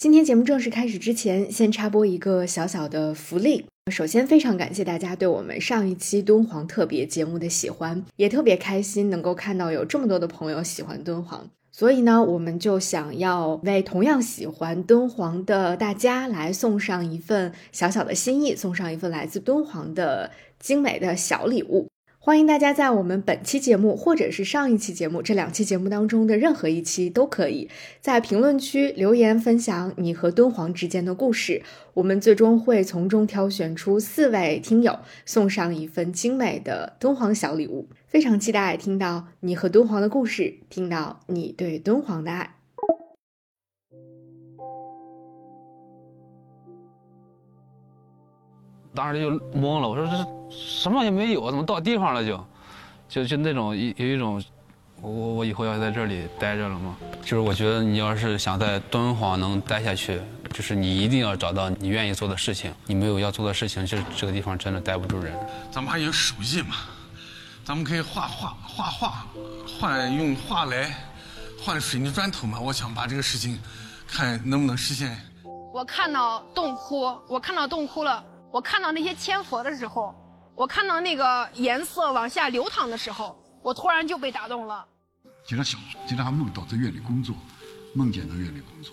今天节目正式开始之前，先插播一个小小的福利。首先，非常感谢大家对我们上一期敦煌特别节目的喜欢，也特别开心能够看到有这么多的朋友喜欢敦煌。所以呢，我们就想要为同样喜欢敦煌的大家来送上一份小小的心意，送上一份来自敦煌的精美的小礼物。欢迎大家在我们本期节目或者是上一期节目这两期节目当中的任何一期都可以在评论区留言分享你和敦煌之间的故事，我们最终会从中挑选出四位听友送上一份精美的敦煌小礼物。非常期待听到你和敦煌的故事，听到你对敦煌的爱。当时就懵了，我说这什么也没有，怎么到地方了就，就就那种有有一种，我我以后要在这里待着了吗？就是我觉得你要是想在敦煌能待下去，就是你一定要找到你愿意做的事情，你没有要做的事情，这这个地方真的待不住人。咱们还有手艺嘛，咱们可以画画画画，换用画来换水泥砖头嘛。我想把这个事情，看能不能实现。我看到洞窟，我看到洞窟了。我看到那些千佛的时候，我看到那个颜色往下流淌的时候，我突然就被打动了。经常想，经常还梦到在院里工作，梦见在院里工作，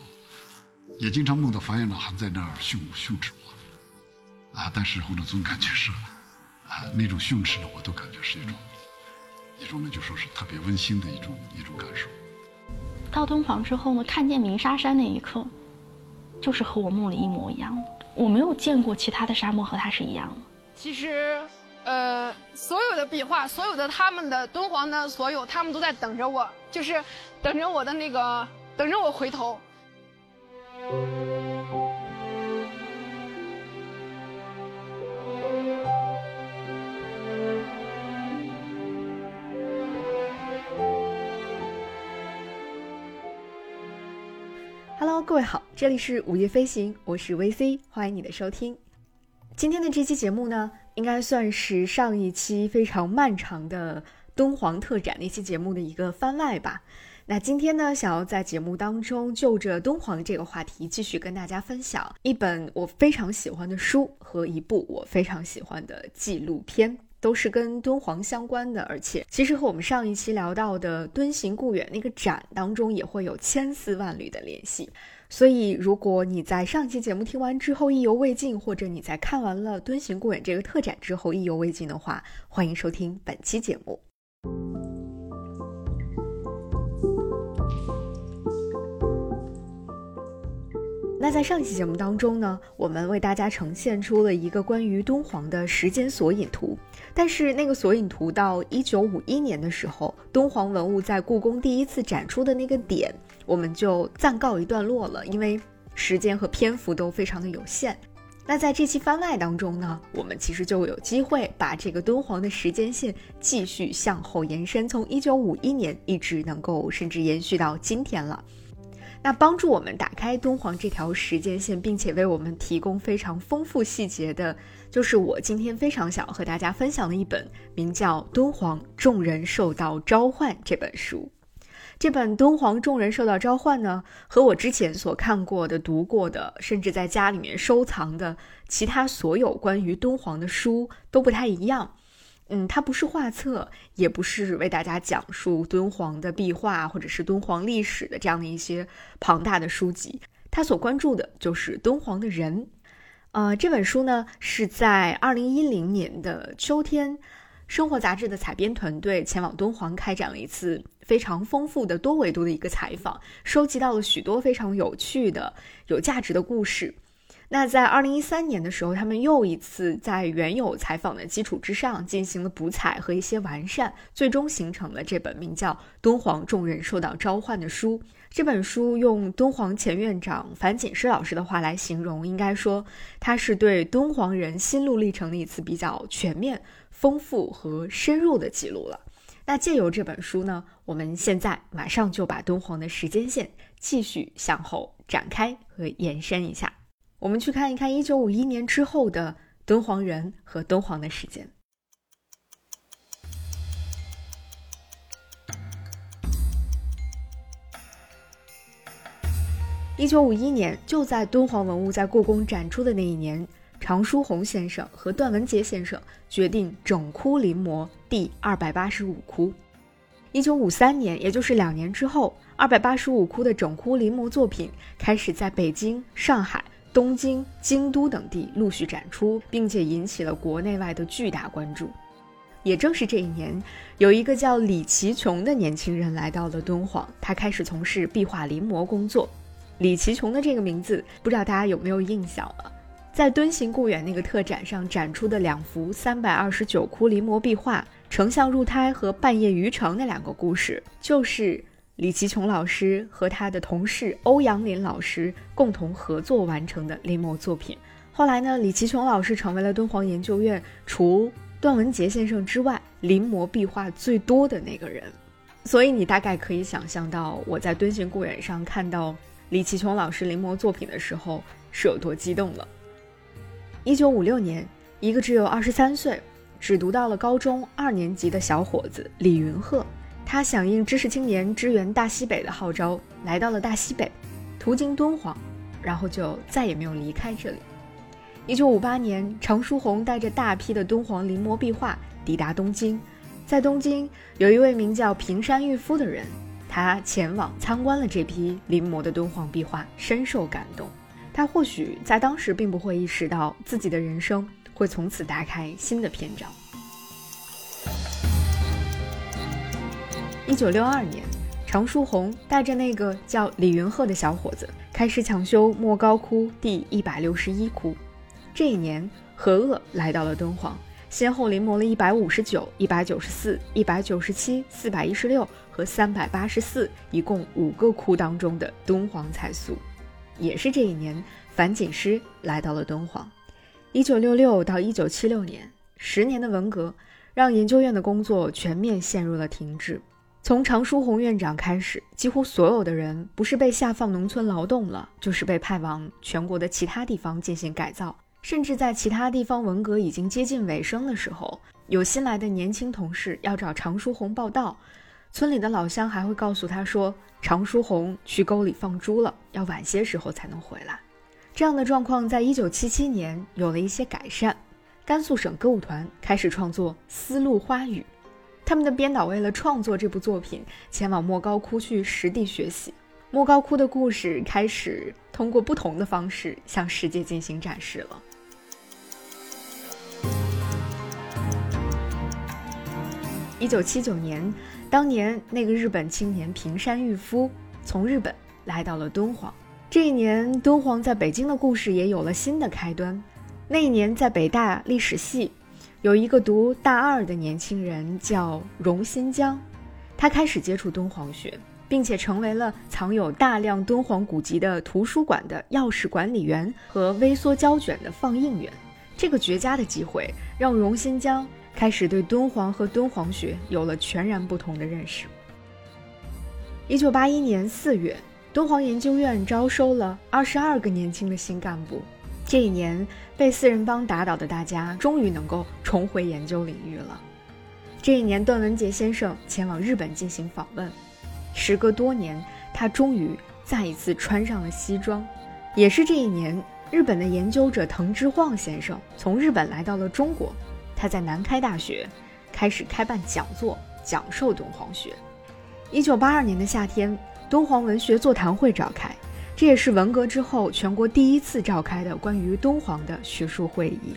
也经常梦到法院长还在那儿训训斥我，啊，但是我呢总感觉是，啊，那种训斥呢，我都感觉是一种，一种呢就说是特别温馨的一种一种感受。到敦煌之后呢，看见鸣沙山那一刻，就是和我梦里一模一样的。我没有见过其他的沙漠和它是一样的。其实，呃，所有的壁画，所有的他们的敦煌的所有，他们都在等着我，就是等着我的那个，等着我回头。各位好，这里是午夜飞行，我是 VC，欢迎你的收听。今天的这期节目呢，应该算是上一期非常漫长的敦煌特展那期节目的一个番外吧。那今天呢，想要在节目当中就着敦煌这个话题，继续跟大家分享一本我非常喜欢的书和一部我非常喜欢的纪录片。都是跟敦煌相关的，而且其实和我们上一期聊到的敦行故远那个展当中也会有千丝万缕的联系。所以，如果你在上期节目听完之后意犹未尽，或者你在看完了敦行故远这个特展之后意犹未尽的话，欢迎收听本期节目。那在上期节目当中呢，我们为大家呈现出了一个关于敦煌的时间索引图。但是那个索引图到一九五一年的时候，敦煌文物在故宫第一次展出的那个点，我们就暂告一段落了，因为时间和篇幅都非常的有限。那在这期番外当中呢，我们其实就有机会把这个敦煌的时间线继续向后延伸，从一九五一年一直能够甚至延续到今天了。那帮助我们打开敦煌这条时间线，并且为我们提供非常丰富细节的，就是我今天非常想和大家分享的一本名叫《敦煌众人受到召唤》这本书。这本《敦煌众人受到召唤》呢，和我之前所看过的、读过的，甚至在家里面收藏的其他所有关于敦煌的书都不太一样。嗯，它不是画册，也不是为大家讲述敦煌的壁画或者是敦煌历史的这样的一些庞大的书籍。它所关注的就是敦煌的人。呃，这本书呢是在二零一零年的秋天，《生活》杂志的采编团队前往敦煌开展了一次非常丰富的多维度的一个采访，收集到了许多非常有趣的、有价值的故事。那在二零一三年的时候，他们又一次在原有采访的基础之上进行了补采和一些完善，最终形成了这本名叫《敦煌众人受到召唤》的书。这本书用敦煌前院长樊锦诗老师的话来形容，应该说它是对敦煌人心路历程的一次比较全面、丰富和深入的记录了。那借由这本书呢，我们现在马上就把敦煌的时间线继续向后展开和延伸一下。我们去看一看一九五一年之后的敦煌人和敦煌的时间。一九五一年，就在敦煌文物在故宫展出的那一年，常书鸿先生和段文杰先生决定整窟临摹第二百八十五窟。一九五三年，也就是两年之后，二百八十五窟的整窟临摹作品开始在北京、上海、东京、京都等地陆续展出，并且引起了国内外的巨大关注。也正是这一年，有一个叫李其琼的年轻人来到了敦煌，他开始从事壁画临摹工作。李其琼的这个名字，不知道大家有没有印象了？在敦行故园那个特展上展出的两幅三百二十九窟临摹壁画《丞相入胎》和《半夜渔城》那两个故事，就是李其琼老师和他的同事欧阳林老师共同合作完成的临摹作品。后来呢，李其琼老师成为了敦煌研究院除段文杰先生之外临摹壁画最多的那个人。所以你大概可以想象到，我在敦行故园上看到。李其琼老师临摹作品的时候是有多激动了。一九五六年，一个只有二十三岁、只读到了高中二年级的小伙子李云鹤，他响应知识青年支援大西北的号召，来到了大西北，途经敦煌，然后就再也没有离开这里。一九五八年，常书鸿带着大批的敦煌临摹壁画抵达东京，在东京有一位名叫平山玉夫的人。他前往参观了这批临摹的敦煌壁画，深受感动。他或许在当时并不会意识到自己的人生会从此打开新的篇章。一九六二年，常书鸿带着那个叫李云鹤的小伙子，开始抢修莫高窟第一百六十一窟。这一年，何鄂来到了敦煌。先后临摹了一百五十九、一百九十四、一百九十七、四百一十六和三百八十四，一共五个窟当中的敦煌彩塑。也是这一年，樊锦诗来到了敦煌。一九六六到一九七六年，十年的文革让研究院的工作全面陷入了停滞。从常书鸿院长开始，几乎所有的人不是被下放农村劳动了，就是被派往全国的其他地方进行改造。甚至在其他地方文革已经接近尾声的时候，有新来的年轻同事要找常书鸿报道，村里的老乡还会告诉他说，常书鸿去沟里放猪了，要晚些时候才能回来。这样的状况在一九七七年有了一些改善，甘肃省歌舞团开始创作《丝路花语》，他们的编导为了创作这部作品，前往莫高窟去实地学习，莫高窟的故事开始通过不同的方式向世界进行展示了。一九七九年，当年那个日本青年平山玉夫从日本来到了敦煌。这一年，敦煌在北京的故事也有了新的开端。那一年，在北大历史系，有一个读大二的年轻人叫荣新疆，他开始接触敦煌学，并且成为了藏有大量敦煌古籍的图书馆的钥匙管理员和微缩胶卷的放映员。这个绝佳的机会让荣新疆。开始对敦煌和敦煌学有了全然不同的认识。一九八一年四月，敦煌研究院招收了二十二个年轻的新干部。这一年，被四人帮打倒的大家终于能够重回研究领域了。这一年，段文杰先生前往日本进行访问。时隔多年，他终于再一次穿上了西装。也是这一年，日本的研究者藤之晃先生从日本来到了中国。他在南开大学开始开办讲座，讲授敦煌学。一九八二年的夏天，敦煌文学座谈会召开，这也是文革之后全国第一次召开的关于敦煌的学术会议。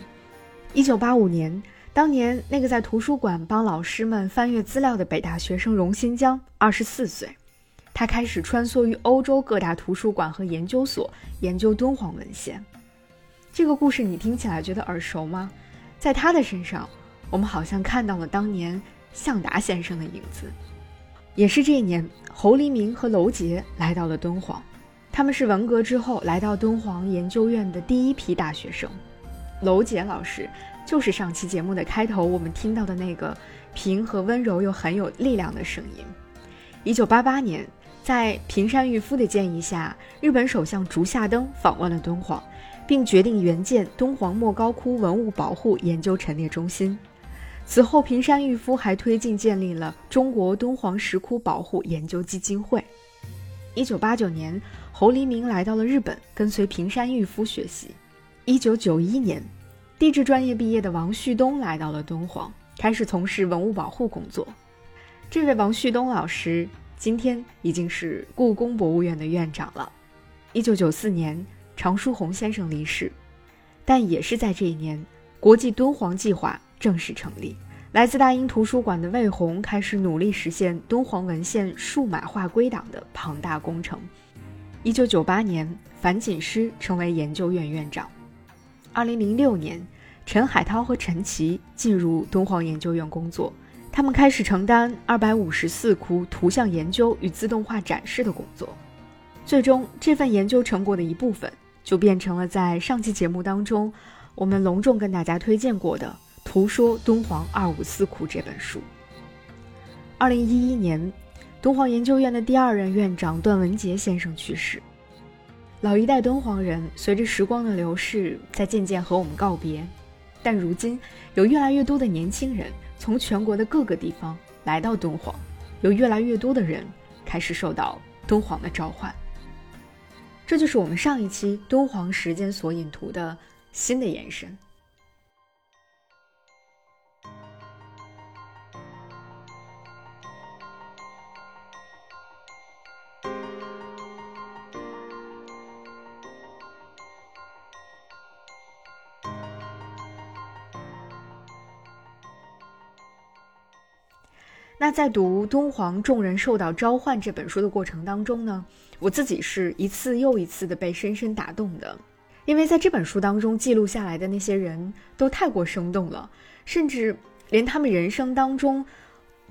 一九八五年，当年那个在图书馆帮老师们翻阅资料的北大学生荣新疆，二十四岁，他开始穿梭于欧洲各大图书馆和研究所研究敦煌文献。这个故事你听起来觉得耳熟吗？在他的身上，我们好像看到了当年向达先生的影子。也是这一年，侯黎明和娄杰来到了敦煌，他们是文革之后来到敦煌研究院的第一批大学生。娄杰老师就是上期节目的开头我们听到的那个平和温柔又很有力量的声音。一九八八年，在平山玉夫的建议下，日本首相竹下登访问了敦煌。并决定援建敦煌莫高窟文物保护研究陈列中心。此后，平山玉夫还推进建立了中国敦煌石窟保护研究基金会。一九八九年，侯黎明来到了日本，跟随平山郁夫学习。一九九一年，地质专业毕业的王旭东来到了敦煌，开始从事文物保护工作。这位王旭东老师今天已经是故宫博物院的院长了。一九九四年，常书鸿先生离世，但也是在这一年，国际敦煌计划正式成立。来自大英图书馆的魏红开始努力实现敦煌文献数码化归档的庞大工程。一九九八年，樊锦诗成为研究院院长。二零零六年，陈海涛和陈琦进入敦煌研究院工作，他们开始承担二百五十四窟图像研究与自动化展示的工作。最终，这份研究成果的一部分就变成了在上期节目当中我们隆重跟大家推荐过的。《图说敦煌二五四窟》这本书。二零一一年，敦煌研究院的第二任院长段文杰先生去世。老一代敦煌人随着时光的流逝，在渐渐和我们告别。但如今，有越来越多的年轻人从全国的各个地方来到敦煌，有越来越多的人开始受到敦煌的召唤。这就是我们上一期《敦煌时间索引图》的新的延伸。那在读《敦煌众人受到召唤》这本书的过程当中呢，我自己是一次又一次的被深深打动的，因为在这本书当中记录下来的那些人都太过生动了，甚至连他们人生当中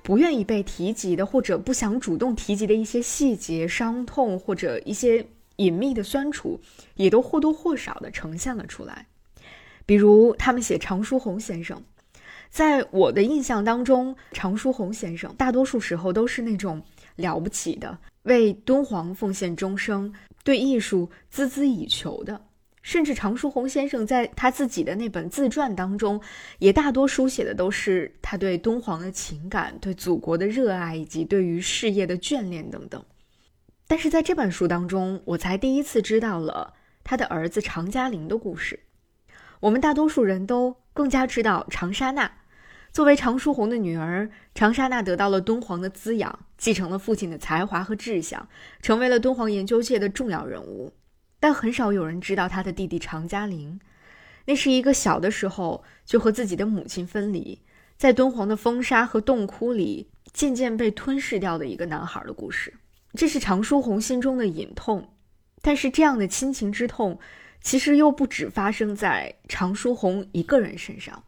不愿意被提及的或者不想主动提及的一些细节、伤痛或者一些隐秘的酸楚，也都或多或少的呈现了出来。比如他们写常书鸿先生。在我的印象当中，常书鸿先生大多数时候都是那种了不起的，为敦煌奉献终生，对艺术孜孜以求的。甚至常书鸿先生在他自己的那本自传当中，也大多书写的都是他对敦煌的情感、对祖国的热爱以及对于事业的眷恋等等。但是在这本书当中，我才第一次知道了他的儿子常嘉玲的故事。我们大多数人都更加知道长沙娜。作为常书鸿的女儿，长沙娜得到了敦煌的滋养，继承了父亲的才华和志向，成为了敦煌研究界的重要人物。但很少有人知道他的弟弟常嘉玲，那是一个小的时候就和自己的母亲分离，在敦煌的风沙和洞窟里渐渐被吞噬掉的一个男孩的故事。这是常书鸿心中的隐痛，但是这样的亲情之痛，其实又不止发生在常书鸿一个人身上。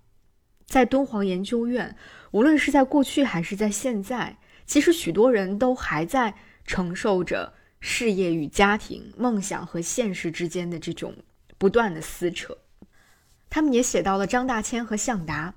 在敦煌研究院，无论是在过去还是在现在，其实许多人都还在承受着事业与家庭、梦想和现实之间的这种不断的撕扯。他们也写到了张大千和向达。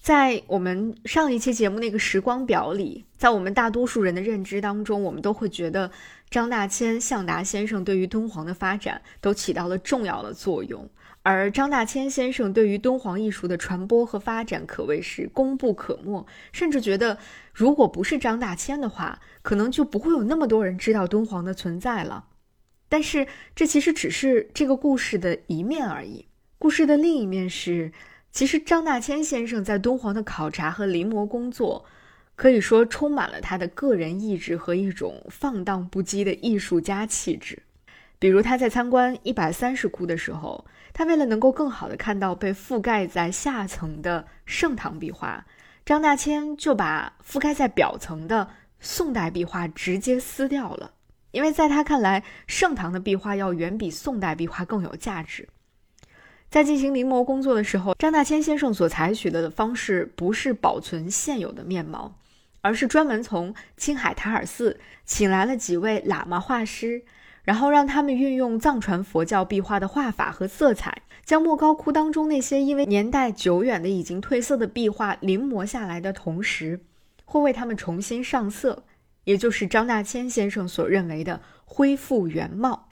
在我们上一期节目那个时光表里，在我们大多数人的认知当中，我们都会觉得张大千、向达先生对于敦煌的发展都起到了重要的作用。而张大千先生对于敦煌艺术的传播和发展可谓是功不可没，甚至觉得如果不是张大千的话，可能就不会有那么多人知道敦煌的存在了。但是这其实只是这个故事的一面而已。故事的另一面是，其实张大千先生在敦煌的考察和临摹工作，可以说充满了他的个人意志和一种放荡不羁的艺术家气质。比如他在参观一百三十窟的时候。他为了能够更好的看到被覆盖在下层的盛唐壁画，张大千就把覆盖在表层的宋代壁画直接撕掉了，因为在他看来，盛唐的壁画要远比宋代壁画更有价值。在进行临摹工作的时候，张大千先生所采取的方式不是保存现有的面貌，而是专门从青海塔尔寺请来了几位喇嘛画师。然后让他们运用藏传佛教壁画的画法和色彩，将莫高窟当中那些因为年代久远的已经褪色的壁画临摹下来的同时，会为他们重新上色，也就是张大千先生所认为的恢复原貌。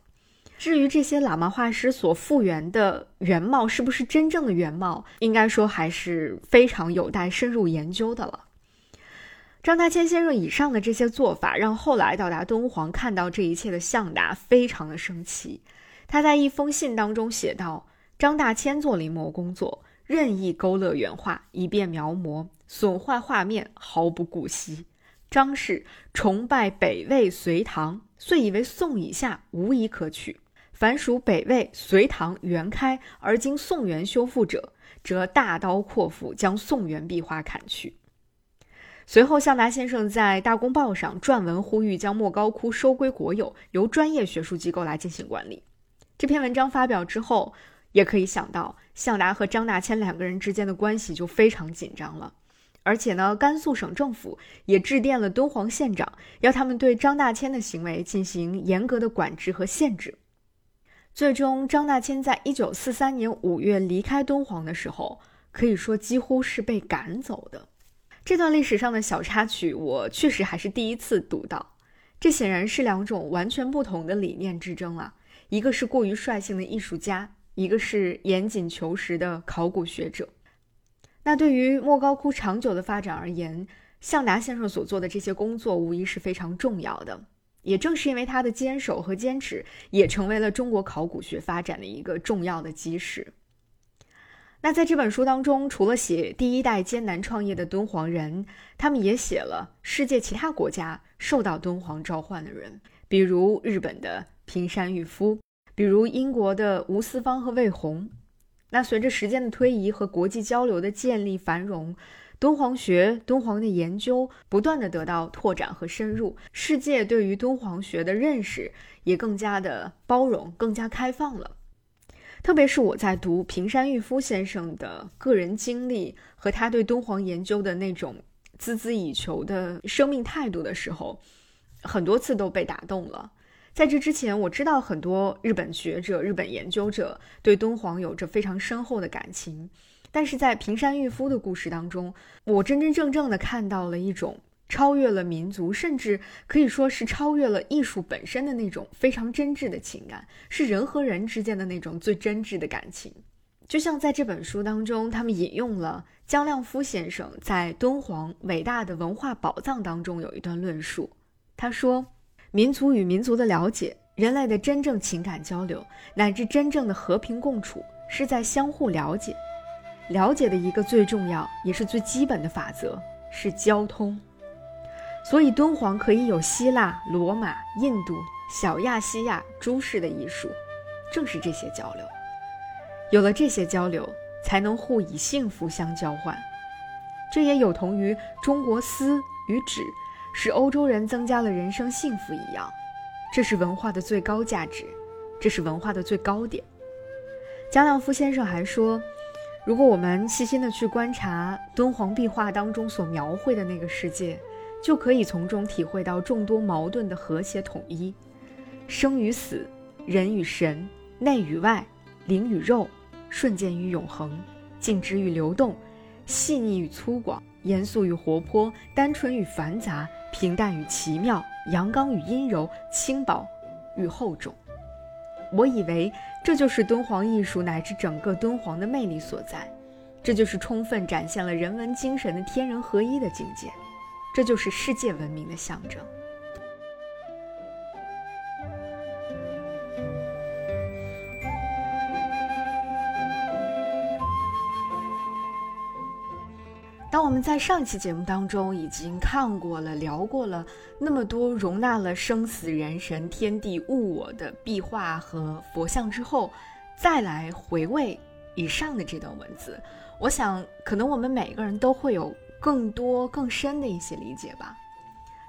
至于这些喇嘛画师所复原的原貌是不是真正的原貌，应该说还是非常有待深入研究的了。张大千先生以上的这些做法，让后来到达敦煌看到这一切的向达非常的生气。他在一封信当中写道：“张大千做临摹工作，任意勾勒原画，以便描摹，损坏画面，毫不顾惜。张氏崇拜北魏隋唐，遂以为宋以下无一可取。凡属北魏、隋唐、元开而经宋元修复者，则大刀阔斧将宋元壁画砍去。”随后，向达先生在《大公报》上撰文呼吁将莫高窟收归国有，由专业学术机构来进行管理。这篇文章发表之后，也可以想到向达和张大千两个人之间的关系就非常紧张了。而且呢，甘肃省政府也致电了敦煌县长，要他们对张大千的行为进行严格的管制和限制。最终，张大千在一九四三年五月离开敦煌的时候，可以说几乎是被赶走的。这段历史上的小插曲，我确实还是第一次读到。这显然是两种完全不同的理念之争啊！一个是过于率性的艺术家，一个是严谨求实的考古学者。那对于莫高窟长久的发展而言，向达先生所做的这些工作无疑是非常重要的。也正是因为他的坚守和坚持，也成为了中国考古学发展的一个重要的基石。那在这本书当中，除了写第一代艰难创业的敦煌人，他们也写了世界其他国家受到敦煌召唤的人，比如日本的平山裕夫，比如英国的吴思芳和魏红。那随着时间的推移和国际交流的建立繁荣，敦煌学、敦煌的研究不断的得到拓展和深入，世界对于敦煌学的认识也更加的包容、更加开放了。特别是我在读平山裕夫先生的个人经历和他对敦煌研究的那种孜孜以求的生命态度的时候，很多次都被打动了。在这之前，我知道很多日本学者、日本研究者对敦煌有着非常深厚的感情，但是在平山裕夫的故事当中，我真真正正的看到了一种。超越了民族，甚至可以说是超越了艺术本身的那种非常真挚的情感，是人和人之间的那种最真挚的感情。就像在这本书当中，他们引用了姜亮夫先生在《敦煌伟大的文化宝藏》当中有一段论述。他说：“民族与民族的了解，人类的真正情感交流，乃至真正的和平共处，是在相互了解。了解的一个最重要也是最基本的法则是交通。”所以，敦煌可以有希腊、罗马、印度、小亚细亚诸式的艺术，正是这些交流。有了这些交流，才能互以幸福相交换。这也有同于中国丝与纸使欧洲人增加了人生幸福一样。这是文化的最高价值，这是文化的最高点。姜亮夫先生还说，如果我们细心的去观察敦煌壁画当中所描绘的那个世界，就可以从中体会到众多矛盾的和谐统一，生与死，人与神，内与外，灵与肉，瞬间与永恒，静止与流动，细腻与粗犷，严肃与活泼，单纯与繁杂，平淡与奇妙，阳刚与阴柔，轻薄与厚重。我以为这就是敦煌艺术乃至整个敦煌的魅力所在，这就是充分展现了人文精神的天人合一的境界。这就是世界文明的象征。在上一期节目当中已经看过了、聊过了那么多容纳了生死、人神、天地、物我的壁画和佛像之后，再来回味以上的这段文字，我想，可能我们每个人都会有。更多更深的一些理解吧。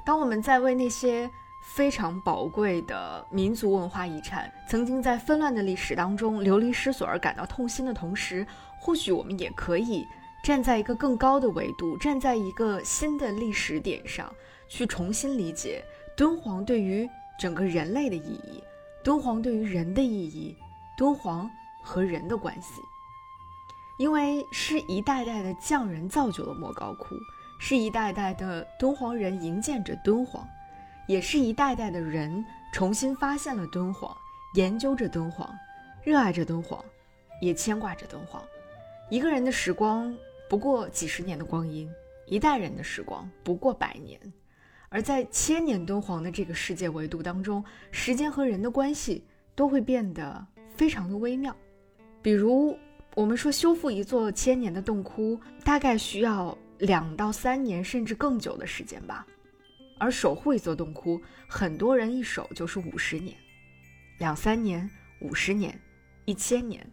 当我们在为那些非常宝贵的民族文化遗产曾经在纷乱的历史当中流离失所而感到痛心的同时，或许我们也可以站在一个更高的维度，站在一个新的历史点上去重新理解敦煌对于整个人类的意义，敦煌对于人的意义，敦煌和人的关系。因为是一代代的匠人造就了莫高窟，是一代代的敦煌人营建着敦煌，也是一代代的人重新发现了敦煌，研究着敦煌，热爱着敦煌，也牵挂着敦煌。一个人的时光不过几十年的光阴，一代人的时光不过百年，而在千年敦煌的这个世界维度当中，时间和人的关系都会变得非常的微妙。比如，我们说修复一座千年的洞窟，大概需要两到三年，甚至更久的时间吧。而守护一座洞窟，很多人一守就是五十年，两三年、五十年、一千年，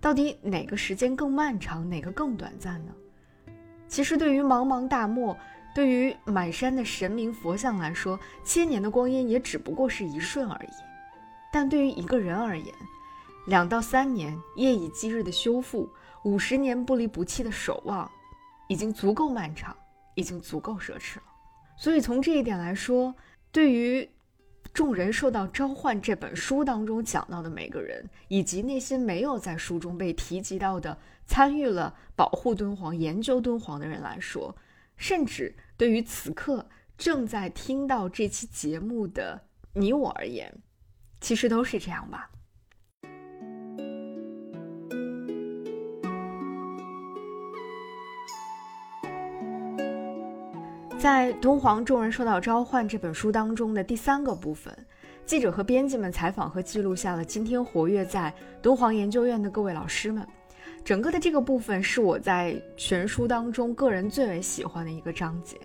到底哪个时间更漫长，哪个更短暂呢？其实，对于茫茫大漠，对于满山的神明佛像来说，千年的光阴也只不过是一瞬而已。但对于一个人而言，两到三年夜以继日的修复，五十年不离不弃的守望，已经足够漫长，已经足够奢侈了。所以从这一点来说，对于众人受到召唤这本书当中讲到的每个人，以及那些没有在书中被提及到的参与了保护敦煌、研究敦煌的人来说，甚至对于此刻正在听到这期节目的你我而言，其实都是这样吧。在《敦煌众人受到召唤》这本书当中的第三个部分，记者和编辑们采访和记录下了今天活跃在敦煌研究院的各位老师们。整个的这个部分是我在全书当中个人最为喜欢的一个章节，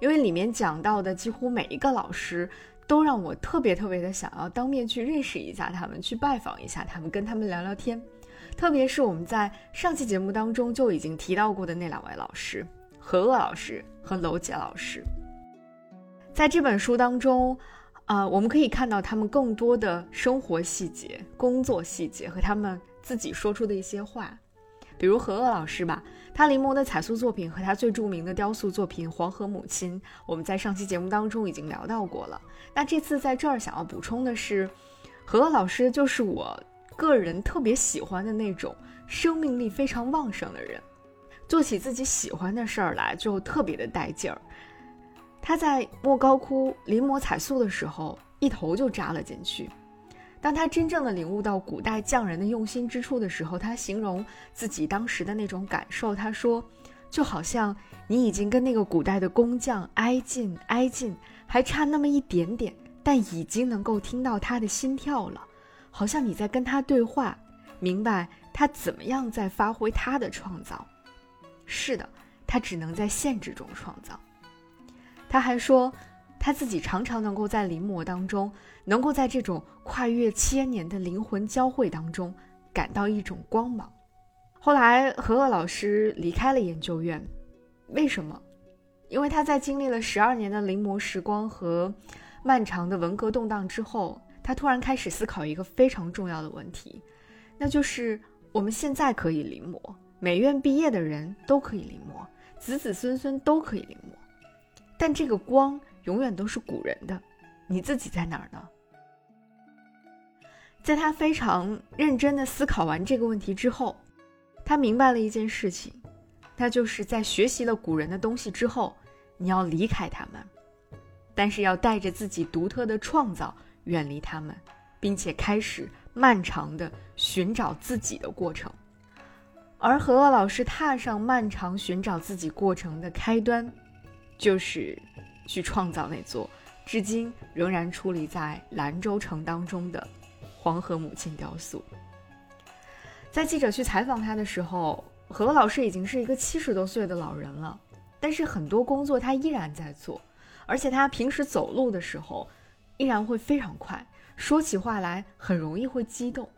因为里面讲到的几乎每一个老师都让我特别特别的想要当面去认识一下他们，去拜访一下他们，跟他们聊聊天。特别是我们在上期节目当中就已经提到过的那两位老师。何鄂老师和娄杰老师，在这本书当中，啊，我们可以看到他们更多的生活细节、工作细节和他们自己说出的一些话。比如何鄂老师吧，他临摹的彩塑作品和他最著名的雕塑作品《黄河母亲》，我们在上期节目当中已经聊到过了。那这次在这儿想要补充的是，何鄂老师就是我个人特别喜欢的那种生命力非常旺盛的人。做起自己喜欢的事儿来就特别的带劲儿。他在莫高窟临摹彩塑的时候，一头就扎了进去。当他真正的领悟到古代匠人的用心之处的时候，他形容自己当时的那种感受，他说：“就好像你已经跟那个古代的工匠挨近挨近，还差那么一点点，但已经能够听到他的心跳了，好像你在跟他对话，明白他怎么样在发挥他的创造。”是的，他只能在限制中创造。他还说，他自己常常能够在临摹当中，能够在这种跨越千年的灵魂交汇当中，感到一种光芒。后来，何鄂老师离开了研究院，为什么？因为他在经历了十二年的临摹时光和漫长的文革动荡之后，他突然开始思考一个非常重要的问题，那就是我们现在可以临摹。美院毕业的人都可以临摹，子子孙孙都可以临摹，但这个光永远都是古人的，你自己在哪儿呢？在他非常认真的思考完这个问题之后，他明白了一件事情，那就是在学习了古人的东西之后，你要离开他们，但是要带着自己独特的创造远离他们，并且开始漫长的寻找自己的过程。而何老师踏上漫长寻找自己过程的开端，就是去创造那座至今仍然矗立在兰州城当中的黄河母亲雕塑。在记者去采访他的时候，何老师已经是一个七十多岁的老人了，但是很多工作他依然在做，而且他平时走路的时候依然会非常快，说起话来很容易会激动。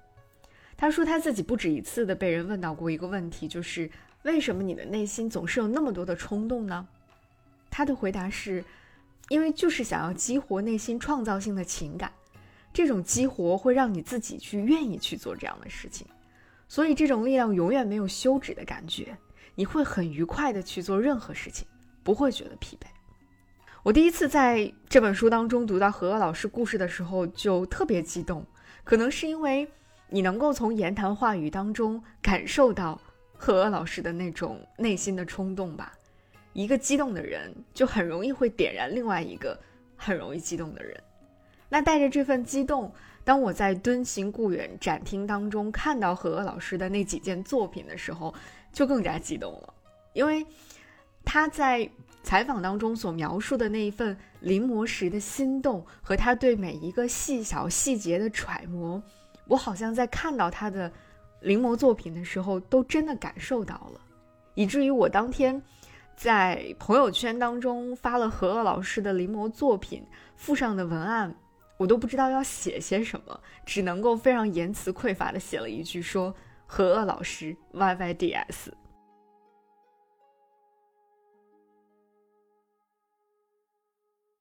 他说他自己不止一次的被人问到过一个问题，就是为什么你的内心总是有那么多的冲动呢？他的回答是，因为就是想要激活内心创造性的情感，这种激活会让你自己去愿意去做这样的事情，所以这种力量永远没有休止的感觉，你会很愉快的去做任何事情，不会觉得疲惫。我第一次在这本书当中读到何老师故事的时候就特别激动，可能是因为。你能够从言谈话语当中感受到何老师的那种内心的冲动吧？一个激动的人就很容易会点燃另外一个很容易激动的人。那带着这份激动，当我在敦行故远展厅当中看到何老师的那几件作品的时候，就更加激动了，因为他在采访当中所描述的那一份临摹时的心动和他对每一个细小细节的揣摩，我好像在看到他的临摹作品的时候，都真的感受到了，以至于我当天在朋友圈当中发了何鄂老师的临摹作品附上的文案，我都不知道要写些什么，只能够非常言辞匮乏的写了一句说何鄂老师 YYDS。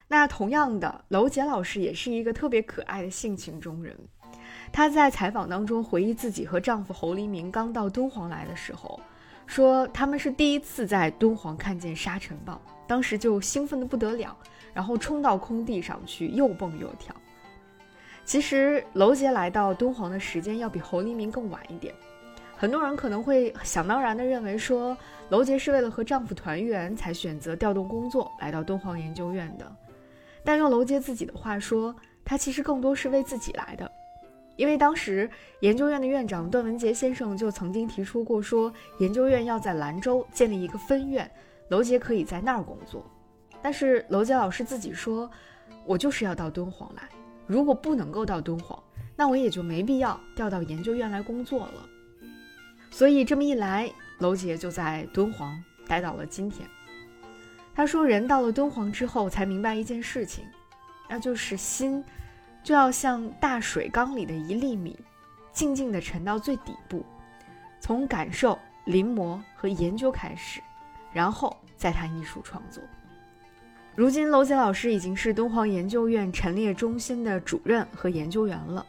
那同样的，娄杰老师也是一个特别可爱的性情中人。她在采访当中回忆自己和丈夫侯黎明刚到敦煌来的时候，说他们是第一次在敦煌看见沙尘暴，当时就兴奋的不得了，然后冲到空地上去又蹦又跳。其实娄杰来到敦煌的时间要比侯黎明更晚一点，很多人可能会想当然的认为说，娄杰是为了和丈夫团圆才选择调动工作来到敦煌研究院的。但用娄杰自己的话说，他其实更多是为自己来的，因为当时研究院的院长段文杰先生就曾经提出过，说研究院要在兰州建立一个分院，娄杰可以在那儿工作。但是娄杰老师自己说，我就是要到敦煌来，如果不能够到敦煌，那我也就没必要调到研究院来工作了。所以这么一来，娄杰就在敦煌待到了今天。他说：“人到了敦煌之后，才明白一件事情，那就是心，就要像大水缸里的一粒米，静静地沉到最底部，从感受、临摹和研究开始，然后再谈艺术创作。如今，娄杰老师已经是敦煌研究院陈列中心的主任和研究员了。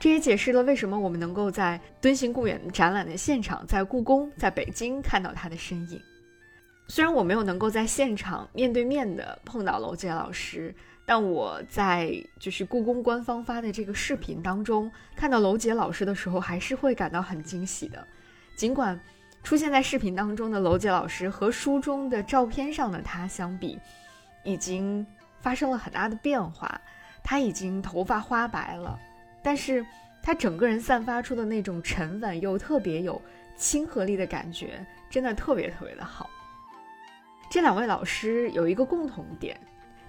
这也解释了为什么我们能够在敦行故远展览的现场，在故宫，在北京看到他的身影。”虽然我没有能够在现场面对面的碰到娄杰老师，但我在就是故宫官方发的这个视频当中看到娄杰老师的时候，还是会感到很惊喜的。尽管出现在视频当中的娄杰老师和书中的照片上的他相比，已经发生了很大的变化，他已经头发花白了，但是他整个人散发出的那种沉稳又特别有亲和力的感觉，真的特别特别的好。这两位老师有一个共同点，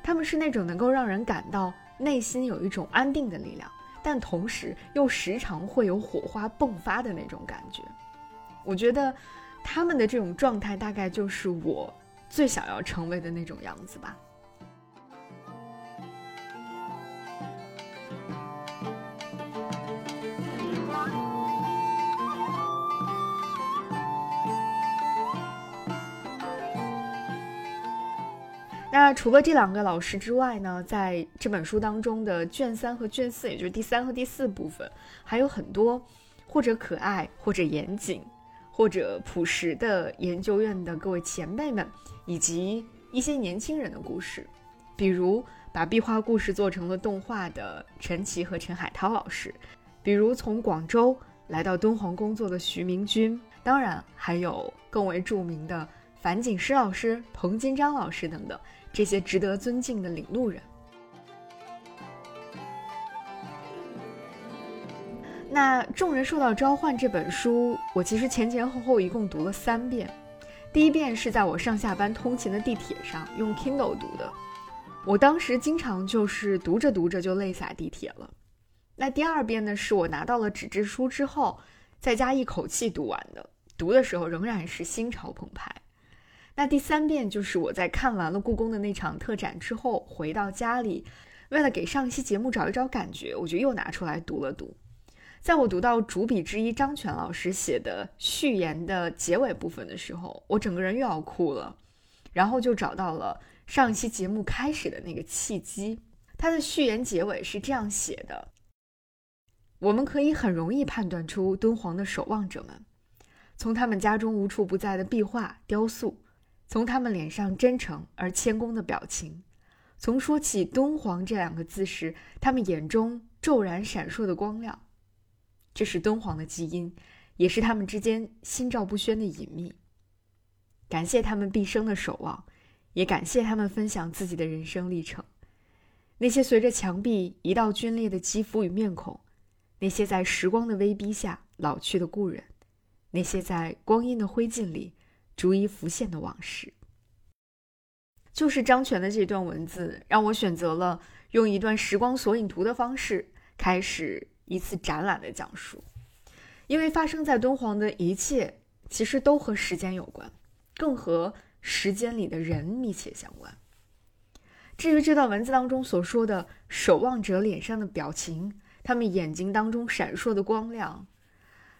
他们是那种能够让人感到内心有一种安定的力量，但同时又时常会有火花迸发的那种感觉。我觉得他们的这种状态，大概就是我最想要成为的那种样子吧。那除了这两个老师之外呢，在这本书当中的卷三和卷四，也就是第三和第四部分，还有很多或者可爱，或者严谨，或者朴实的研究院的各位前辈们，以及一些年轻人的故事，比如把壁画故事做成了动画的陈奇和陈海涛老师，比如从广州来到敦煌工作的徐明军，当然还有更为著名的樊锦诗老师、彭金章老师等等。这些值得尊敬的领路人。那《众人受到召唤》这本书，我其实前前后后一共读了三遍。第一遍是在我上下班通勤的地铁上用 Kindle 读的，我当时经常就是读着读着就泪洒地铁了。那第二遍呢，是我拿到了纸质书之后，在家一口气读完的，读的时候仍然是心潮澎湃。那第三遍就是我在看完了故宫的那场特展之后，回到家里，为了给上一期节目找一找感觉，我就又拿出来读了读。在我读到主笔之一张全老师写的序言的结尾部分的时候，我整个人又要哭了，然后就找到了上一期节目开始的那个契机。他的序言结尾是这样写的：我们可以很容易判断出敦煌的守望者们，从他们家中无处不在的壁画、雕塑。从他们脸上真诚而谦恭的表情，从说起敦煌这两个字时，他们眼中骤然闪烁的光亮，这是敦煌的基因，也是他们之间心照不宣的隐秘。感谢他们毕生的守望，也感谢他们分享自己的人生历程。那些随着墙壁一道皲裂的肌肤与面孔，那些在时光的威逼下老去的故人，那些在光阴的灰烬里。逐一浮现的往事。就是张全的这段文字，让我选择了用一段时光索引图的方式，开始一次展览的讲述。因为发生在敦煌的一切，其实都和时间有关，更和时间里的人密切相关。至于这段文字当中所说的守望者脸上的表情，他们眼睛当中闪烁的光亮，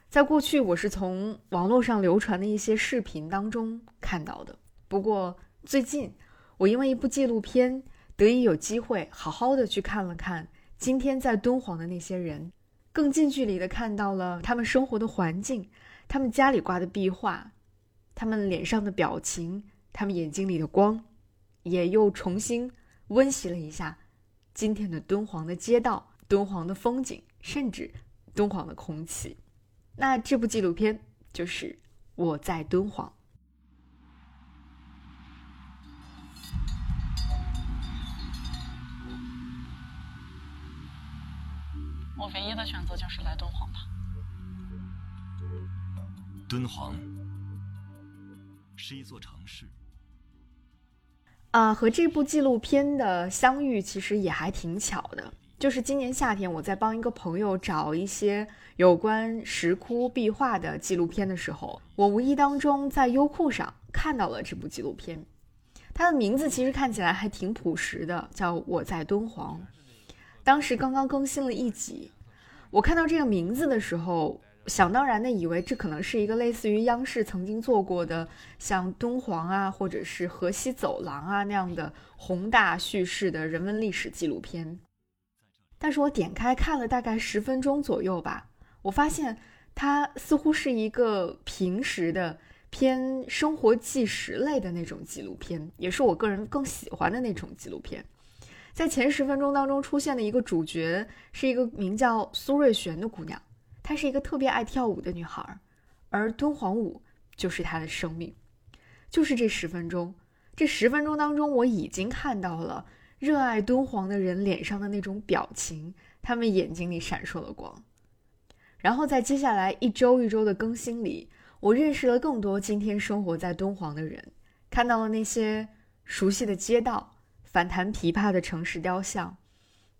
在过去我是从网络上流传的一些视频当中看到的。不过最近，我因为一部纪录片，得以有机会好好的去看了看今天在敦煌的那些人，更近距离的看到了他们生活的环境，他们家里挂的壁画，他们脸上的表情，他们眼睛里的光，也又重新。温习了一下今天的敦煌的街道、敦煌的风景，甚至敦煌的空气。那这部纪录片就是《我在敦煌》。我唯一的选择就是来敦煌吧。敦煌是一座城市。啊，和这部纪录片的相遇其实也还挺巧的。就是今年夏天，我在帮一个朋友找一些有关石窟壁画的纪录片的时候，我无意当中在优酷上看到了这部纪录片。它的名字其实看起来还挺朴实的，叫《我在敦煌》。当时刚刚更新了一集，我看到这个名字的时候。想当然的以为这可能是一个类似于央视曾经做过的像敦煌啊，或者是河西走廊啊那样的宏大叙事的人文历史纪录片。但是我点开看了大概十分钟左右吧，我发现它似乎是一个平时的偏生活纪实类的那种纪录片，也是我个人更喜欢的那种纪录片。在前十分钟当中出现的一个主角是一个名叫苏瑞璇的姑娘。她是一个特别爱跳舞的女孩，而敦煌舞就是她的生命。就是这十分钟，这十分钟当中，我已经看到了热爱敦煌的人脸上的那种表情，他们眼睛里闪烁的光。然后在接下来一周一周的更新里，我认识了更多今天生活在敦煌的人，看到了那些熟悉的街道、反弹琵琶的城市雕像、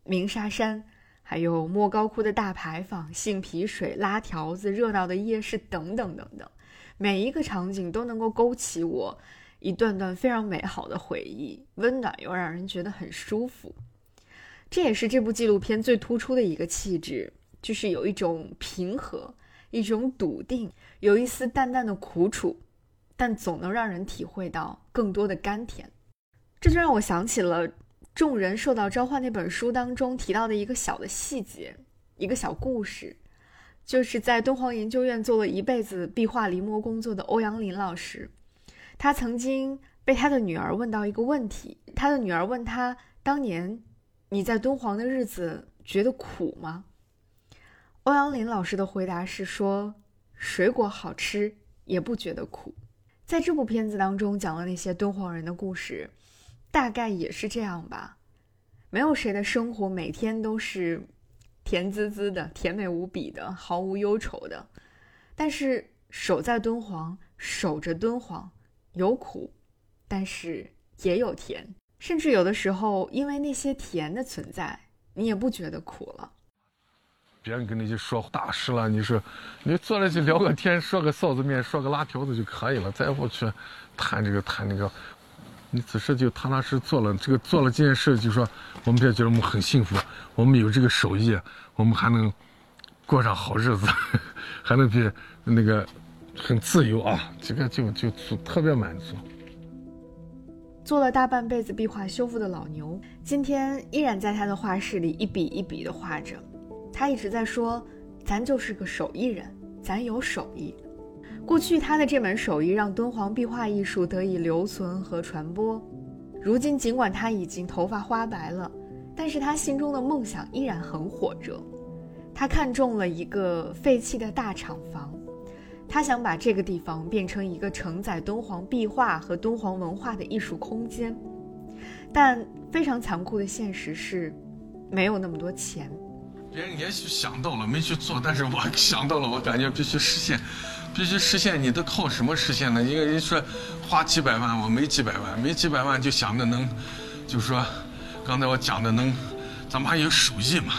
鸣沙山。还有莫高窟的大牌坊、杏皮水、拉条子、热闹的夜市等等等等，每一个场景都能够勾起我一段段非常美好的回忆，温暖又让人觉得很舒服。这也是这部纪录片最突出的一个气质，就是有一种平和，一种笃定，有一丝淡淡的苦楚，但总能让人体会到更多的甘甜。这就让我想起了。众人受到召唤那本书当中提到的一个小的细节，一个小故事，就是在敦煌研究院做了一辈子壁画临摹工作的欧阳林老师，他曾经被他的女儿问到一个问题，他的女儿问他：当年你在敦煌的日子觉得苦吗？欧阳林老师的回答是说：水果好吃，也不觉得苦。在这部片子当中讲了那些敦煌人的故事。大概也是这样吧，没有谁的生活每天都是甜滋滋的、甜美无比的、毫无忧愁的。但是守在敦煌，守着敦煌，有苦，但是也有甜，甚至有的时候，因为那些甜的存在，你也不觉得苦了。别人跟你去说大事了，你说你坐着去聊个天，说个臊子面，说个拉条子就可以了，再不去谈这个谈那个。你此时就踏踏实做了这个做了这件事，就说我们别觉得我们很幸福，我们有这个手艺，我们还能过上好日子，还能比那个很自由啊，这个就就特别满足。做了大半辈子壁画修复的老牛，今天依然在他的画室里一笔一笔的画着。他一直在说：“咱就是个手艺人，咱有手艺。”过去他的这门手艺让敦煌壁画艺术得以留存和传播。如今尽管他已经头发花白了，但是他心中的梦想依然很火热。他看中了一个废弃的大厂房，他想把这个地方变成一个承载敦煌壁画和敦煌文化的艺术空间。但非常残酷的现实是，没有那么多钱。别人也许想到了没去做，但是我 想到了，我感觉必须实现，必须实现。你都靠什么实现呢？一个人说花几百万，我没几百万，没几百万就想着能，就是说刚才我讲的能，咱们还有手艺嘛，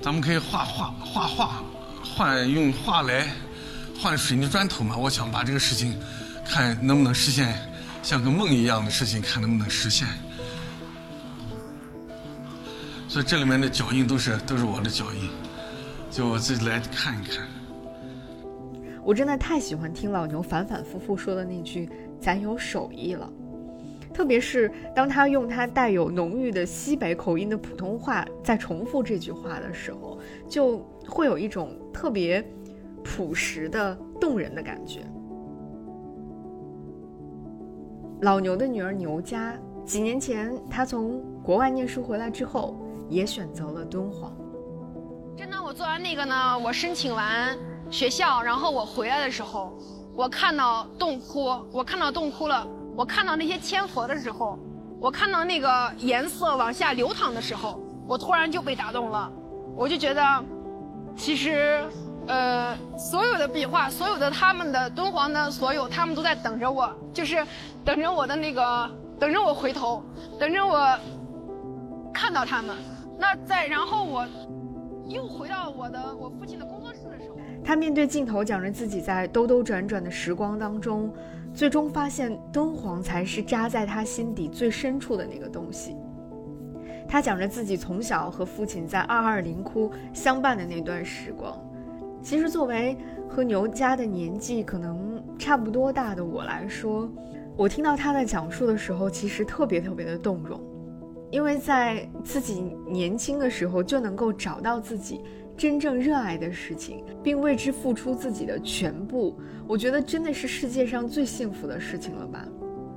咱们可以画画画画，换用画来换水泥砖头嘛。我想把这个事情看能不能实现，像个梦一样的事情，看能不能实现。所以这里面的脚印都是都是我的脚印，就我自己来看一看。我真的太喜欢听老牛反反复复说的那句“咱有手艺了”，特别是当他用他带有浓郁的西北口音的普通话在重复这句话的时候，就会有一种特别朴实的动人的感觉。老牛的女儿牛佳，几年前她从国外念书回来之后。也选择了敦煌。真的，我做完那个呢，我申请完学校，然后我回来的时候，我看到洞窟，我看到洞窟了，我看到那些千佛的时候，我看到那个颜色往下流淌的时候，我突然就被打动了。我就觉得，其实，呃，所有的壁画，所有的他们的敦煌的所有，他们都在等着我，就是等着我的那个，等着我回头，等着我看到他们。那在然后我又回到我的我父亲的工作室的时候，他面对镜头讲着自己在兜兜转转的时光当中，最终发现敦煌才是扎在他心底最深处的那个东西。他讲着自己从小和父亲在二二零窟相伴的那段时光。其实作为和牛家的年纪可能差不多大的我来说，我听到他的讲述的时候，其实特别特别的动容。因为在自己年轻的时候就能够找到自己真正热爱的事情，并为之付出自己的全部，我觉得真的是世界上最幸福的事情了吧。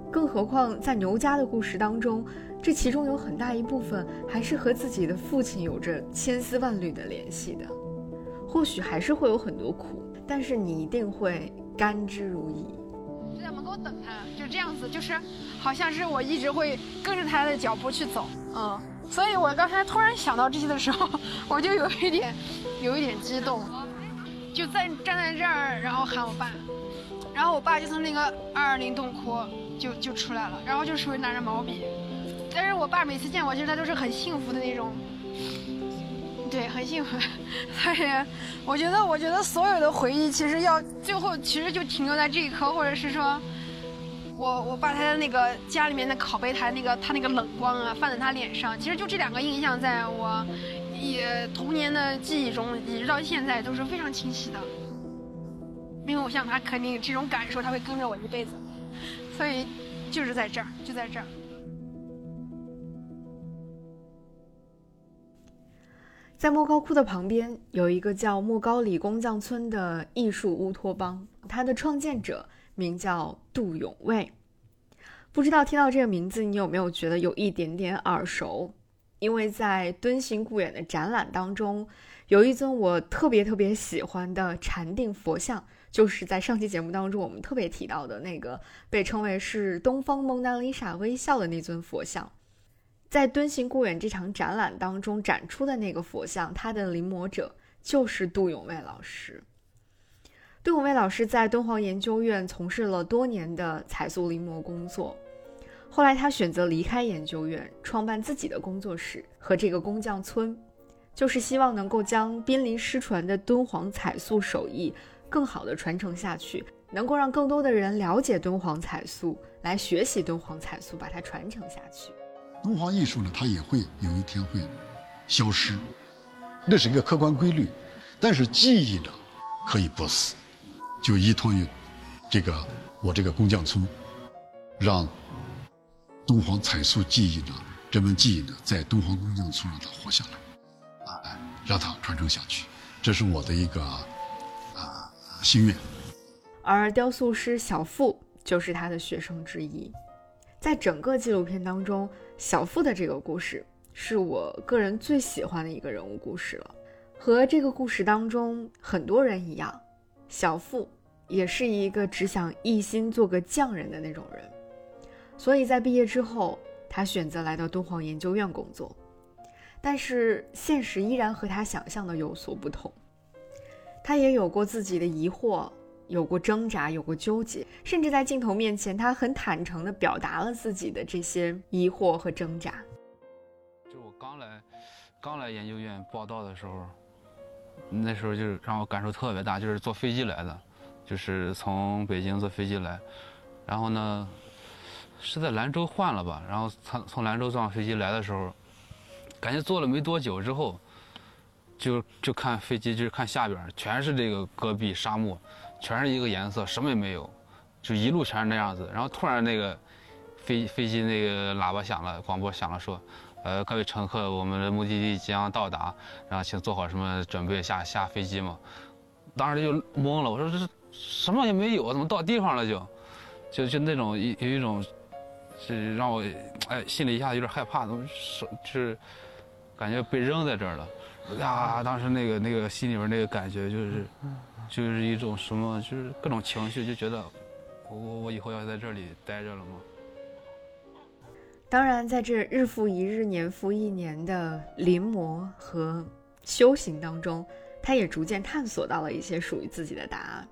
更何况在牛家的故事当中，这其中有很大一部分还是和自己的父亲有着千丝万缕的联系的。或许还是会有很多苦，但是你一定会甘之如饴。就在门口等他，就这样子，就是好像是我一直会跟着他的脚步去走，嗯，所以我刚才突然想到这些的时候，我就有一点，有一点激动，就在站在这儿，然后喊我爸，然后我爸就从那个二二零洞窟就就出来了，然后就手里拿着毛笔，但是我爸每次见我，其实他都是很幸福的那种。对，很幸福。所以，我觉得，我觉得所有的回忆，其实要最后，其实就停留在这一刻，或者是说，我我爸他的那个家里面的拷贝台，那个他那个冷光啊，放在他脸上，其实就这两个印象，在我也童年的记忆中，一直到现在都是非常清晰的。因为我想他肯定这种感受，他会跟着我一辈子。所以，就是在这儿，就在这儿。在莫高窟的旁边有一个叫莫高里工匠村的艺术乌托邦，它的创建者名叫杜永卫。不知道听到这个名字，你有没有觉得有一点点耳熟？因为在敦行故远的展览当中，有一尊我特别特别喜欢的禅定佛像，就是在上期节目当中我们特别提到的那个被称为是东方蒙娜丽莎微笑的那尊佛像。在敦行故园这场展览当中展出的那个佛像，它的临摹者就是杜永卫老师。杜永卫老师在敦煌研究院从事了多年的彩塑临摹工作，后来他选择离开研究院，创办自己的工作室和这个工匠村，就是希望能够将濒临失传的敦煌彩塑手艺更好的传承下去，能够让更多的人了解敦煌彩塑，来学习敦煌彩塑，把它传承下去。敦煌艺术呢，它也会有一天会消失，那是一个客观规律。但是技艺呢，可以不死，就依托于这个我这个工匠村，让敦煌彩塑技艺呢，这门技艺呢，在敦煌工匠村让它活下来，啊，让它传承下去，这是我的一个啊心愿。而雕塑师小付就是他的学生之一。在整个纪录片当中，小付的这个故事是我个人最喜欢的一个人物故事了。和这个故事当中很多人一样，小付也是一个只想一心做个匠人的那种人。所以在毕业之后，他选择来到敦煌研究院工作。但是现实依然和他想象的有所不同。他也有过自己的疑惑，有过挣扎，有过纠结，甚至在镜头面前，他很坦诚地表达了自己的这些疑惑和挣扎。就我刚来，刚来研究院报道的时候，那时候就是让我感受特别大，就是坐飞机来的，就是从北京坐飞机来，然后呢，是在兰州换了吧，然后从从兰州坐上飞机来的时候，感觉坐了没多久之后。就就看飞机，就是看下边全是这个戈壁沙漠，全是一个颜色，什么也没有，就一路全是那样子。然后突然那个飞飞机那个喇叭响了，广播响了，说，呃，各位乘客，我们的目的地即将到达，然后请做好什么准备下下飞机嘛。当时就懵了，我说这什么也没有，怎么到地方了就，就就那种有有一种，是让我哎心里一下有点害怕，怎么是就是感觉被扔在这儿了。呀，当时那个那个心里边那个感觉就是，就是一种什么，就是各种情绪，就觉得我我我以后要在这里待着了吗？当然，在这日复一日、年复一年的临摹和修行当中，他也逐渐探索到了一些属于自己的答案。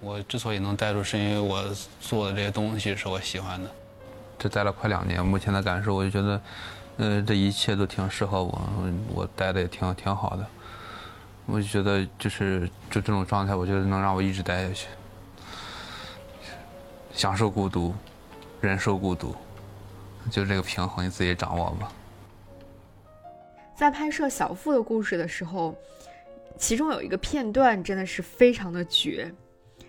我之所以能待住，是因为我做的这些东西是我喜欢的。这待了快两年，目前的感受，我就觉得。呃，这一切都挺适合我，我待的也挺挺好的。我就觉得，就是就这种状态，我觉得能让我一直待下去，享受孤独，忍受孤独，就这个平衡你自己掌握吧。在拍摄小付的故事的时候，其中有一个片段真的是非常的绝，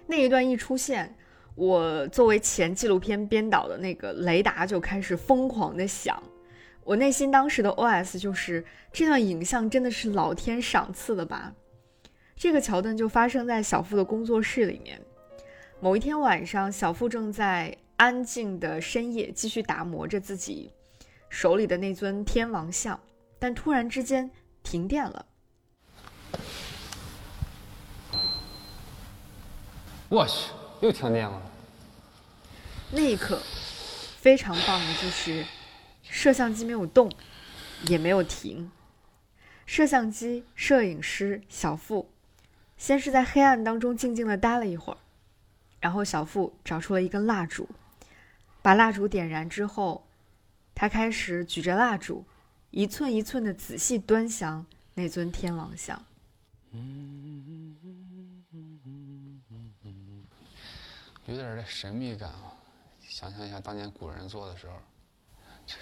那一段一出现，我作为前纪录片编导的那个雷达就开始疯狂的响。我内心当时的 OS 就是：这段影像真的是老天赏赐的吧？这个桥段就发生在小付的工作室里面。某一天晚上，小付正在安静的深夜继续打磨着自己手里的那尊天王像，但突然之间停电了。我去，又停电了！那一刻，非常棒的就是。摄像机没有动，也没有停。摄像机、摄影师小付，先是在黑暗当中静静的待了一会儿，然后小付找出了一根蜡烛，把蜡烛点燃之后，他开始举着蜡烛，一寸一寸的仔细端详那尊天王像。嗯有点儿神秘感啊！想象一下当年古人做的时候。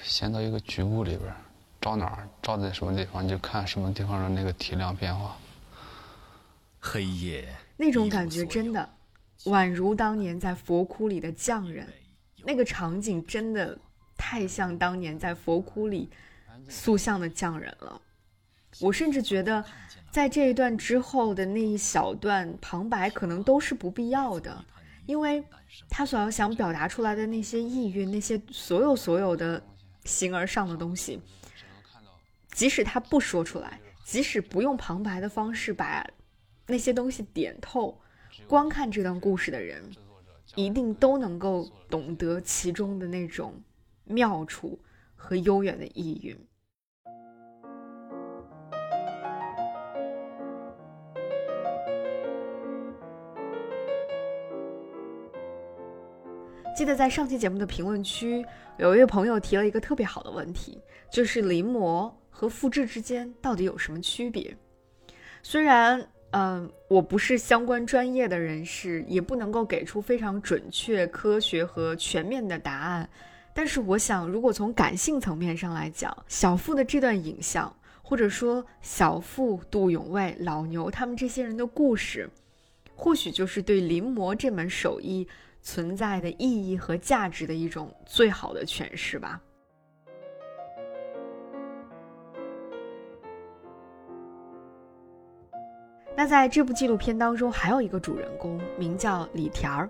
先到一个局部里边，照哪儿，照在什么地方，你就看什么地方的那个体量变化。黑夜那种感觉真的，宛如当年在佛窟里的匠人，那个场景真的太像当年在佛窟里塑像的匠人了。我甚至觉得，在这一段之后的那一小段旁白可能都是不必要的，因为他所要想表达出来的那些意蕴，那些所有所有的。形而上的东西，即使他不说出来，即使不用旁白的方式把那些东西点透，观看这段故事的人，一定都能够懂得其中的那种妙处和悠远的意蕴。记得在上期节目的评论区，有一位朋友提了一个特别好的问题，就是临摹和复制之间到底有什么区别？虽然，嗯，我不是相关专业的人士，也不能够给出非常准确、科学和全面的答案，但是我想，如果从感性层面上来讲，小付的这段影像，或者说小付、杜永卫、老牛他们这些人的故事，或许就是对临摹这门手艺。存在的意义和价值的一种最好的诠释吧。那在这部纪录片当中，还有一个主人公，名叫李田儿。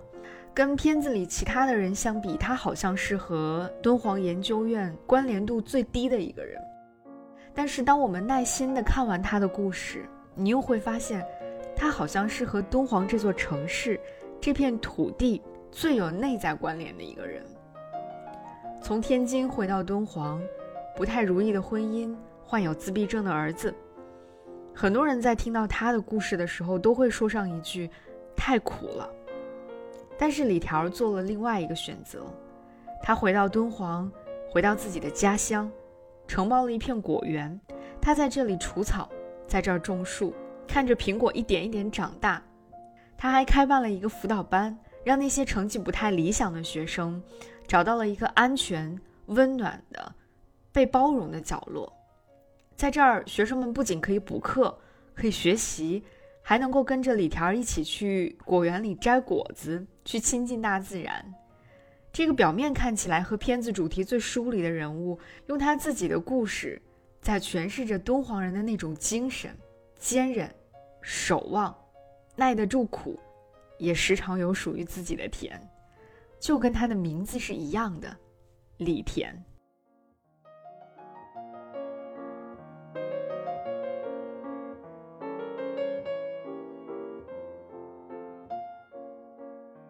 跟片子里其他的人相比，他好像是和敦煌研究院关联度最低的一个人。但是，当我们耐心的看完他的故事，你又会发现，他好像是和敦煌这座城市、这片土地。最有内在关联的一个人，从天津回到敦煌，不太如意的婚姻，患有自闭症的儿子。很多人在听到他的故事的时候，都会说上一句：“太苦了。”但是李条做了另外一个选择，他回到敦煌，回到自己的家乡，承包了一片果园，他在这里除草，在这儿种树，看着苹果一点一点长大。他还开办了一个辅导班，让那些成绩不太理想的学生找到了一个安全、温暖的、被包容的角落。在这儿，学生们不仅可以补课，可以学习。还能够跟着李条一起去果园里摘果子，去亲近大自然。这个表面看起来和片子主题最疏离的人物，用他自己的故事，在诠释着敦煌人的那种精神：坚韧、守望、耐得住苦，也时常有属于自己的甜，就跟他的名字是一样的，李田。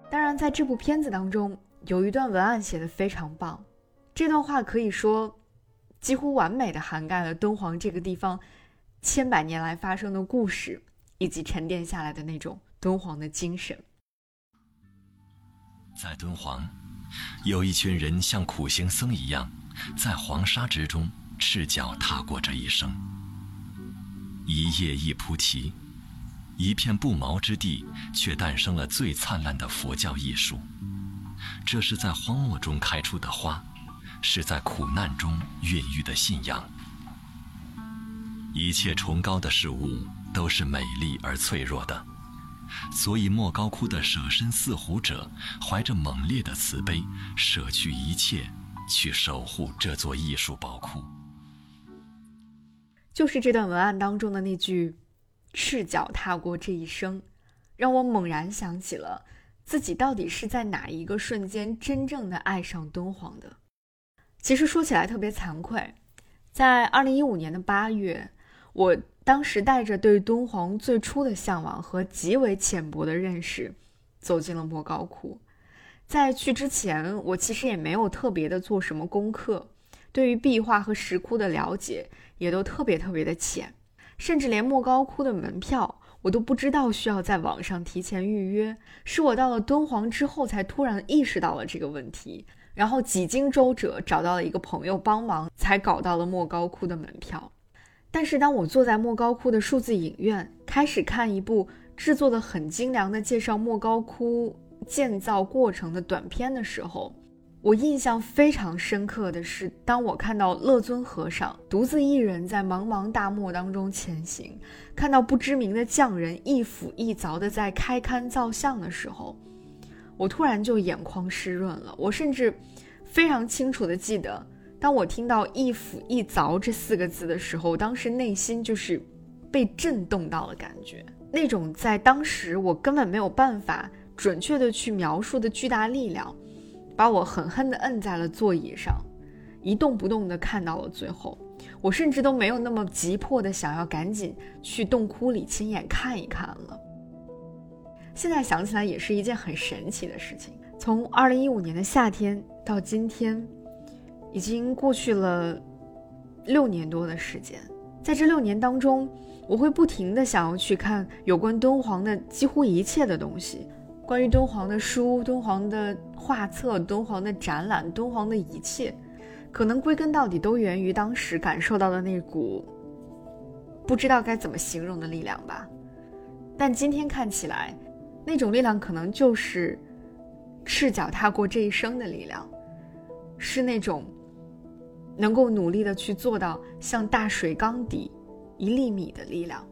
当然，在这部片子当中，有一段文案写的非常棒。这段话可以说，几乎完美的涵盖了敦煌这个地方千百年来发生的故事，以及沉淀下来的那种敦煌的精神。在敦煌，有一群人像苦行僧一样，在黄沙之中赤脚踏过这一生。一叶一菩提。一片不毛之地，却诞生了最灿烂的佛教艺术。这是在荒漠中开出的花，是在苦难中孕育的信仰。一切崇高的事物都是美丽而脆弱的，所以莫高窟的舍身饲虎者，怀着猛烈的慈悲，舍去一切，去守护这座艺术宝库。就是这段文案当中的那句。赤脚踏过这一生，让我猛然想起了自己到底是在哪一个瞬间真正的爱上敦煌的。其实说起来特别惭愧，在二零一五年的八月，我当时带着对敦煌最初的向往和极为浅薄的认识，走进了莫高窟。在去之前，我其实也没有特别的做什么功课，对于壁画和石窟的了解也都特别特别的浅。甚至连莫高窟的门票我都不知道需要在网上提前预约，是我到了敦煌之后才突然意识到了这个问题，然后几经周折找到了一个朋友帮忙，才搞到了莫高窟的门票。但是当我坐在莫高窟的数字影院，开始看一部制作的很精良的介绍莫高窟建造过程的短片的时候，我印象非常深刻的是，当我看到乐尊和尚独自一人在茫茫大漠当中前行，看到不知名的匠人一斧一凿的在开龛造像的时候，我突然就眼眶湿润了。我甚至非常清楚的记得，当我听到“一斧一凿”这四个字的时候，当时内心就是被震动到了，感觉那种在当时我根本没有办法准确的去描述的巨大力量。把我狠狠地摁在了座椅上，一动不动地看到了最后。我甚至都没有那么急迫的想要赶紧去洞窟里亲眼看一看了。现在想起来也是一件很神奇的事情。从二零一五年的夏天到今天，已经过去了六年多的时间。在这六年当中，我会不停的想要去看有关敦煌的几乎一切的东西。关于敦煌的书、敦煌的画册、敦煌的展览、敦煌的一切，可能归根到底都源于当时感受到的那股不知道该怎么形容的力量吧。但今天看起来，那种力量可能就是赤脚踏过这一生的力量，是那种能够努力的去做到像大水缸底一粒米的力量。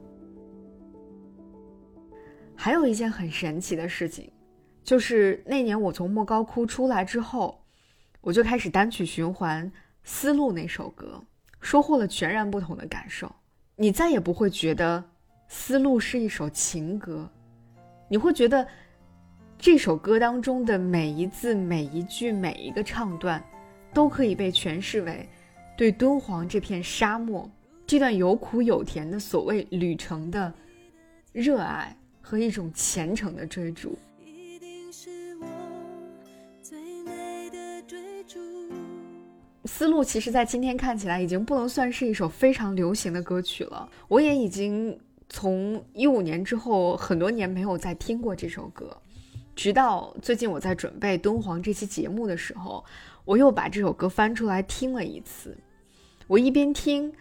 还有一件很神奇的事情，就是那年我从莫高窟出来之后，我就开始单曲循环《丝路》那首歌，收获了全然不同的感受。你再也不会觉得《丝路》是一首情歌，你会觉得这首歌当中的每一字、每一句、每一个唱段，都可以被诠释为对敦煌这片沙漠、这段有苦有甜的所谓旅程的热爱。和一种虔诚的追逐。《思路其实，在今天看起来已经不能算是一首非常流行的歌曲了。我也已经从一五年之后很多年没有再听过这首歌，直到最近我在准备敦煌这期节目的时候，我又把这首歌翻出来听了一次。我一边听，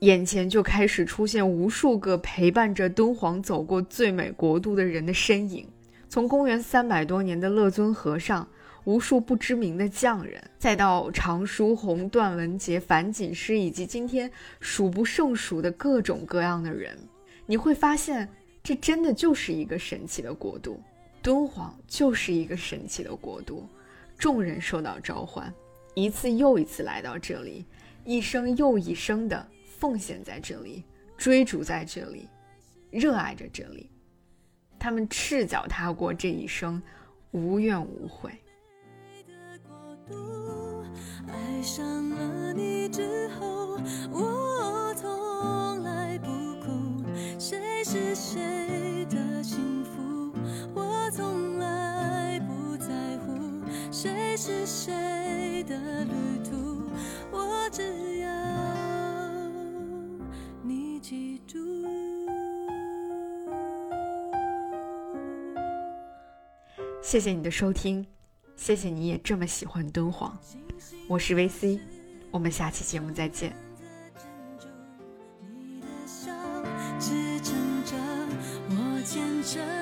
眼前就开始出现无数个陪伴着敦煌走过最美国度的人的身影，从公元三百多年的乐尊和尚。无数不知名的匠人，再到常书鸿、段文杰、樊锦诗，以及今天数不胜数的各种各样的人，你会发现，这真的就是一个神奇的国度。敦煌就是一个神奇的国度，众人受到召唤，一次又一次来到这里，一生又一生的奉献在这里，追逐在这里，热爱着这里。他们赤脚踏过这一生，无怨无悔。爱上了你之后，我从来不哭。谁是谁的幸福，我从来不在乎。谁是谁的旅途，我只要你记住。谢谢你的收听。谢谢你也这么喜欢敦煌，我是 VC，我们下期节目再见。想